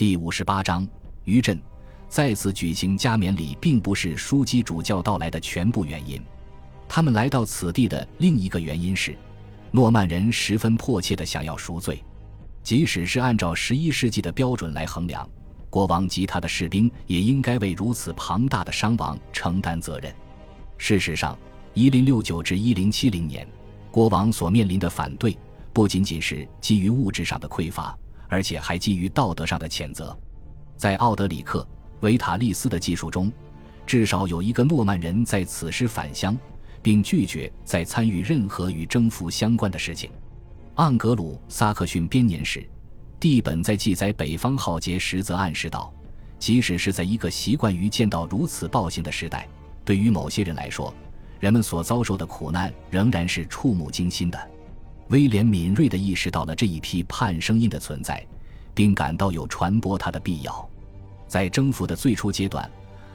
第五十八章余震。再次举行加冕礼，并不是枢机主教到来的全部原因。他们来到此地的另一个原因是，诺曼人十分迫切地想要赎罪。即使是按照十一世纪的标准来衡量，国王及他的士兵也应该为如此庞大的伤亡承担责任。事实上，一零六九至一零七零年，国王所面临的反对不仅仅是基于物质上的匮乏。而且还基于道德上的谴责，在奥德里克·维塔利斯的记述中，至少有一个诺曼人在此时返乡，并拒绝再参与任何与征服相关的事情。盎格鲁撒克逊编年史地本在记载北方浩劫时，则暗示道：即使是在一个习惯于见到如此暴行的时代，对于某些人来说，人们所遭受的苦难仍然是触目惊心的。威廉敏锐地意识到了这一批叛声音的存在，并感到有传播它的必要。在征服的最初阶段，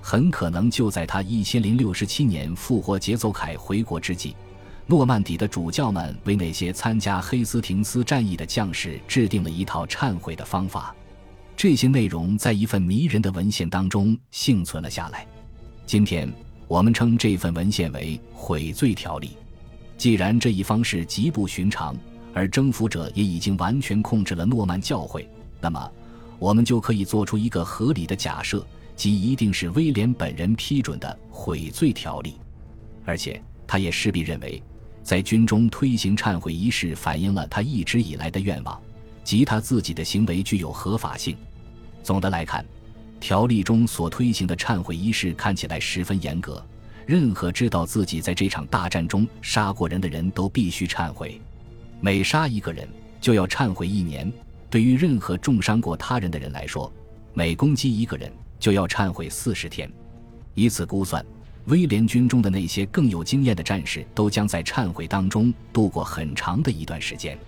很可能就在他一千零六十七年复活节奏凯回国之际，诺曼底的主教们为那些参加黑斯廷斯战役的将士制定了一套忏悔的方法。这些内容在一份迷人的文献当中幸存了下来。今天我们称这份文献为《悔罪条例》。既然这一方式极不寻常，而征服者也已经完全控制了诺曼教会，那么我们就可以做出一个合理的假设，即一定是威廉本人批准的悔罪条例，而且他也势必认为，在军中推行忏悔仪式反映了他一直以来的愿望，即他自己的行为具有合法性。总的来看，条例中所推行的忏悔仪式看起来十分严格。任何知道自己在这场大战中杀过人的人都必须忏悔，每杀一个人就要忏悔一年。对于任何重伤过他人的人来说，每攻击一个人就要忏悔四十天。以此估算，威廉军中的那些更有经验的战士都将在忏悔当中度过很长的一段时间。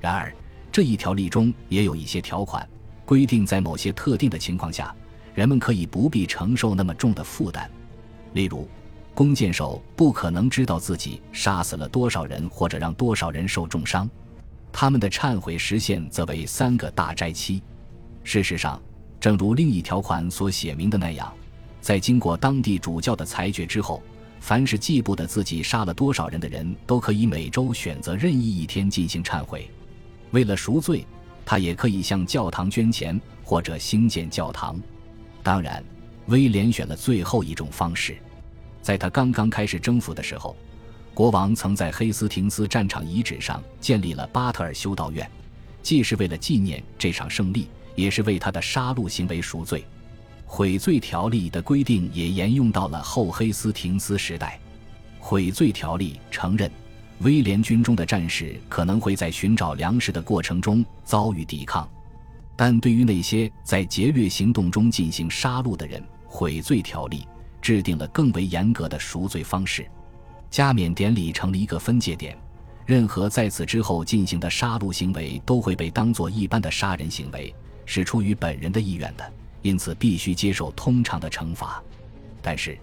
然而，这一条例中也有一些条款规定，在某些特定的情况下，人们可以不必承受那么重的负担，例如。弓箭手不可能知道自己杀死了多少人或者让多少人受重伤，他们的忏悔时限则为三个大斋期。事实上，正如另一条款所写明的那样，在经过当地主教的裁决之后，凡是记不得自己杀了多少人的人都可以每周选择任意一天进行忏悔。为了赎罪，他也可以向教堂捐钱或者兴建教堂。当然，威廉选了最后一种方式。在他刚刚开始征服的时候，国王曾在黑斯廷斯战场遗址上建立了巴特尔修道院，既是为了纪念这场胜利，也是为他的杀戮行为赎罪。悔罪条例的规定也沿用到了后黑斯廷斯时代。悔罪条例承认，威廉军中的战士可能会在寻找粮食的过程中遭遇抵抗，但对于那些在劫掠行动中进行杀戮的人，悔罪条例。制定了更为严格的赎罪方式，加冕典礼成了一个分界点。任何在此之后进行的杀戮行为都会被当作一般的杀人行为，是出于本人的意愿的，因此必须接受通常的惩罚。但是，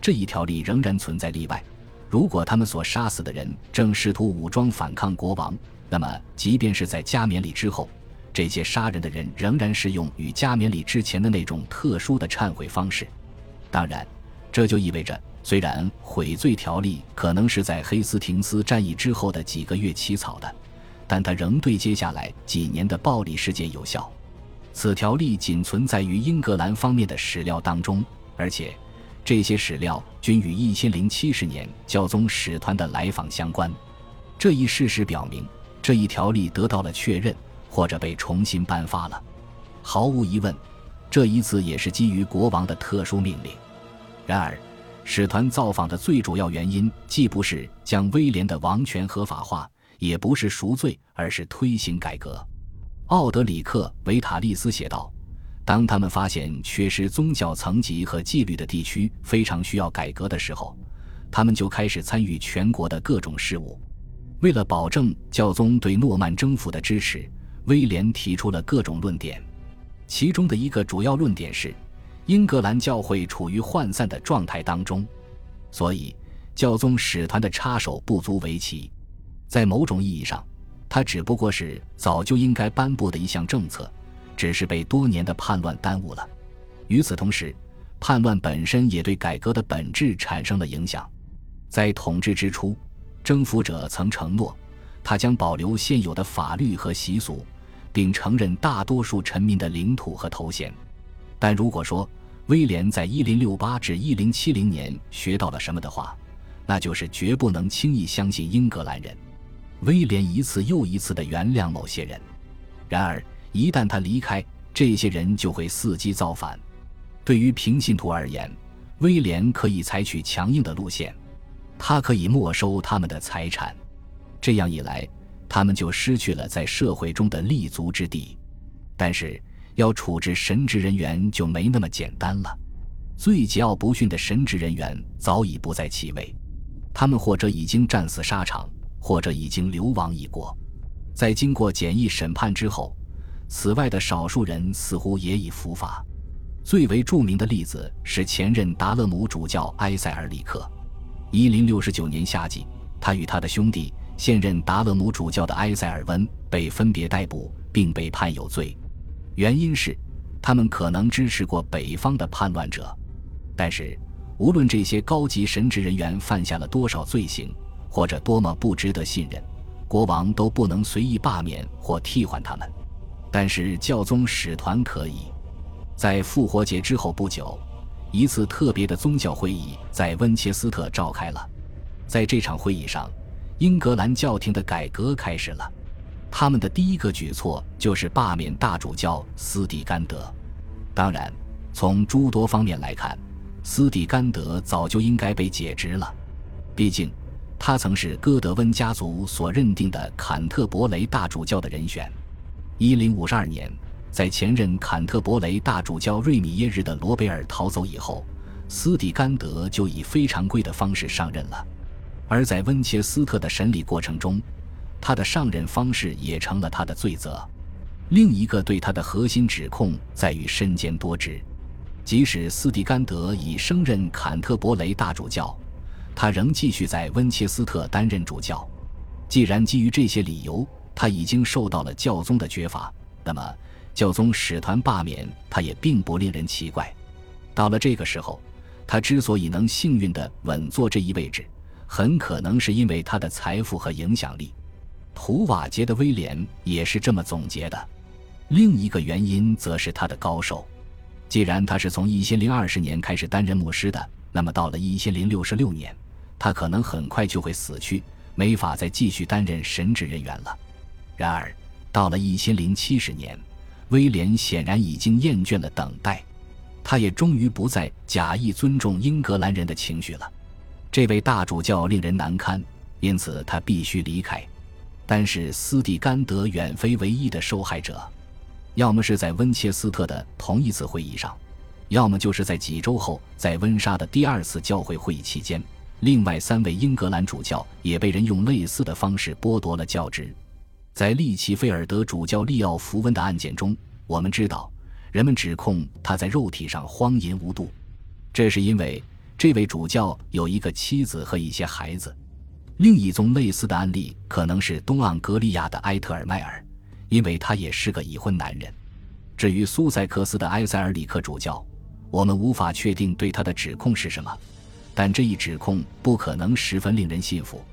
这一条例仍然存在例外。如果他们所杀死的人正试图武装反抗国王，那么即便是在加冕礼之后，这些杀人的人仍然适用与加冕礼之前的那种特殊的忏悔方式。当然。这就意味着，虽然悔罪条例可能是在黑斯廷斯战役之后的几个月起草的，但它仍对接下来几年的暴力事件有效。此条例仅存在于英格兰方面的史料当中，而且这些史料均与一千零七十年教宗使团的来访相关。这一事实表明，这一条例得到了确认，或者被重新颁发了。毫无疑问，这一次也是基于国王的特殊命令。然而，使团造访的最主要原因既不是将威廉的王权合法化，也不是赎罪，而是推行改革。奥德里克·维塔利斯写道：“当他们发现缺失宗教层级和纪律的地区非常需要改革的时候，他们就开始参与全国的各种事务。为了保证教宗对诺曼征服的支持，威廉提出了各种论点，其中的一个主要论点是。”英格兰教会处于涣散的状态当中，所以教宗使团的插手不足为奇。在某种意义上，它只不过是早就应该颁布的一项政策，只是被多年的叛乱耽误了。与此同时，叛乱本身也对改革的本质产生了影响。在统治之初，征服者曾承诺，他将保留现有的法律和习俗，并承认大多数臣民的领土和头衔。但如果说威廉在1068至1070年学到了什么的话，那就是绝不能轻易相信英格兰人。威廉一次又一次地原谅某些人，然而一旦他离开，这些人就会伺机造反。对于平信徒而言，威廉可以采取强硬的路线，他可以没收他们的财产，这样一来，他们就失去了在社会中的立足之地。但是，要处置神职人员就没那么简单了。最桀骜不驯的神职人员早已不在其位，他们或者已经战死沙场。或者已经流亡异国，在经过简易审判之后，此外的少数人似乎也已伏法。最为著名的例子是前任达勒姆主教埃塞尔里克。一零六九年夏季，他与他的兄弟现任达勒姆主教的埃塞尔温被分别逮捕，并被判有罪，原因是他们可能支持过北方的叛乱者。但是，无论这些高级神职人员犯下了多少罪行，或者多么不值得信任，国王都不能随意罢免或替换他们。但是教宗使团可以。在复活节之后不久，一次特别的宗教会议在温切斯特召开了。在这场会议上，英格兰教廷的改革开始了。他们的第一个举措就是罢免大主教斯蒂甘德。当然，从诸多方面来看，斯蒂甘德早就应该被解职了。毕竟。他曾是哥德温家族所认定的坎特伯雷大主教的人选。一零五十二年，在前任坎特伯雷大主教瑞米耶日的罗贝尔逃走以后，斯蒂甘德就以非常规的方式上任了。而在温切斯特的审理过程中，他的上任方式也成了他的罪责。另一个对他的核心指控在于身兼多职，即使斯蒂甘德已升任坎特伯雷大主教。他仍继续在温切斯特担任主教。既然基于这些理由，他已经受到了教宗的绝罚，那么教宗使团罢免他也并不令人奇怪。到了这个时候，他之所以能幸运地稳坐这一位置，很可能是因为他的财富和影响力。图瓦杰的威廉也是这么总结的。另一个原因则是他的高寿。既然他是从一千零二十年开始担任牧师的，那么到了一千零六十六年。他可能很快就会死去，没法再继续担任神职人员了。然而，到了一千零七十年，威廉显然已经厌倦了等待，他也终于不再假意尊重英格兰人的情绪了。这位大主教令人难堪，因此他必须离开。但是斯蒂甘德远非唯一的受害者，要么是在温切斯特的同一次会议上，要么就是在几周后在温莎的第二次教会会议期间。另外三位英格兰主教也被人用类似的方式剥夺了教职。在利奇菲尔德主教利奥福温的案件中，我们知道，人们指控他在肉体上荒淫无度，这是因为这位主教有一个妻子和一些孩子。另一宗类似的案例可能是东盎格利亚的埃特尔迈尔，因为他也是个已婚男人。至于苏塞克斯的埃塞尔里克主教，我们无法确定对他的指控是什么。但这一指控不可能十分令人信服，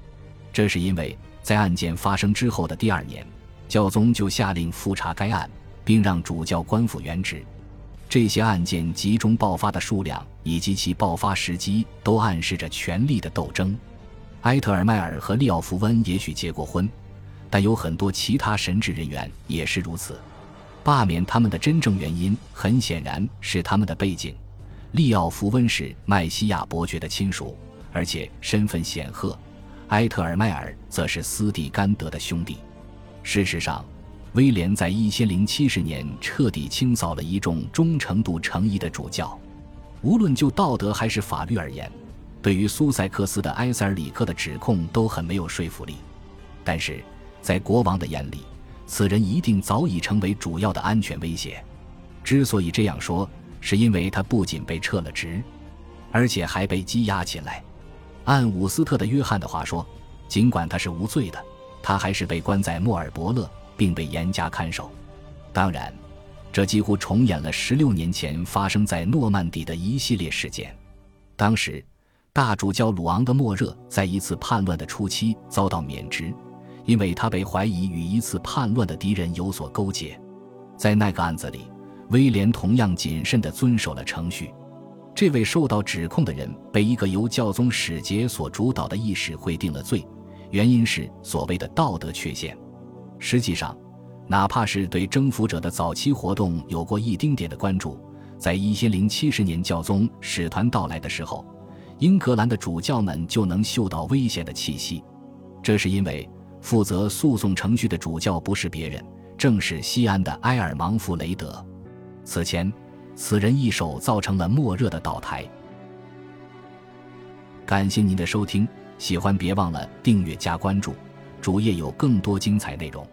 这是因为在案件发生之后的第二年，教宗就下令复查该案，并让主教官复原职。这些案件集中爆发的数量以及其爆发时机都暗示着权力的斗争。埃特尔迈尔和利奥福温也许结过婚，但有很多其他神职人员也是如此。罢免他们的真正原因，很显然是他们的背景。利奥福温是麦西亚伯爵的亲属，而且身份显赫；埃特尔迈尔则是斯蒂甘德的兄弟。事实上，威廉在一千零七十年彻底清扫了一众忠诚度成疑的主教。无论就道德还是法律而言，对于苏塞克斯的埃塞尔里克的指控都很没有说服力。但是在国王的眼里，此人一定早已成为主要的安全威胁。之所以这样说，是因为他不仅被撤了职，而且还被羁押起来。按伍斯特的约翰的话说，尽管他是无罪的，他还是被关在莫尔伯勒，并被严加看守。当然，这几乎重演了十六年前发生在诺曼底的一系列事件。当时，大主教鲁昂的莫热在一次叛乱的初期遭到免职，因为他被怀疑与一次叛乱的敌人有所勾结。在那个案子里，威廉同样谨慎地遵守了程序。这位受到指控的人被一个由教宗使节所主导的议事会定了罪，原因是所谓的道德缺陷。实际上，哪怕是对征服者的早期活动有过一丁点的关注，在一千零七十年教宗使团到来的时候，英格兰的主教们就能嗅到危险的气息。这是因为负责诉讼程序的主教不是别人，正是西安的埃尔芒·弗雷德。此前。此人一手造成了莫热的倒台。感谢您的收听，喜欢别忘了订阅加关注，主页有更多精彩内容。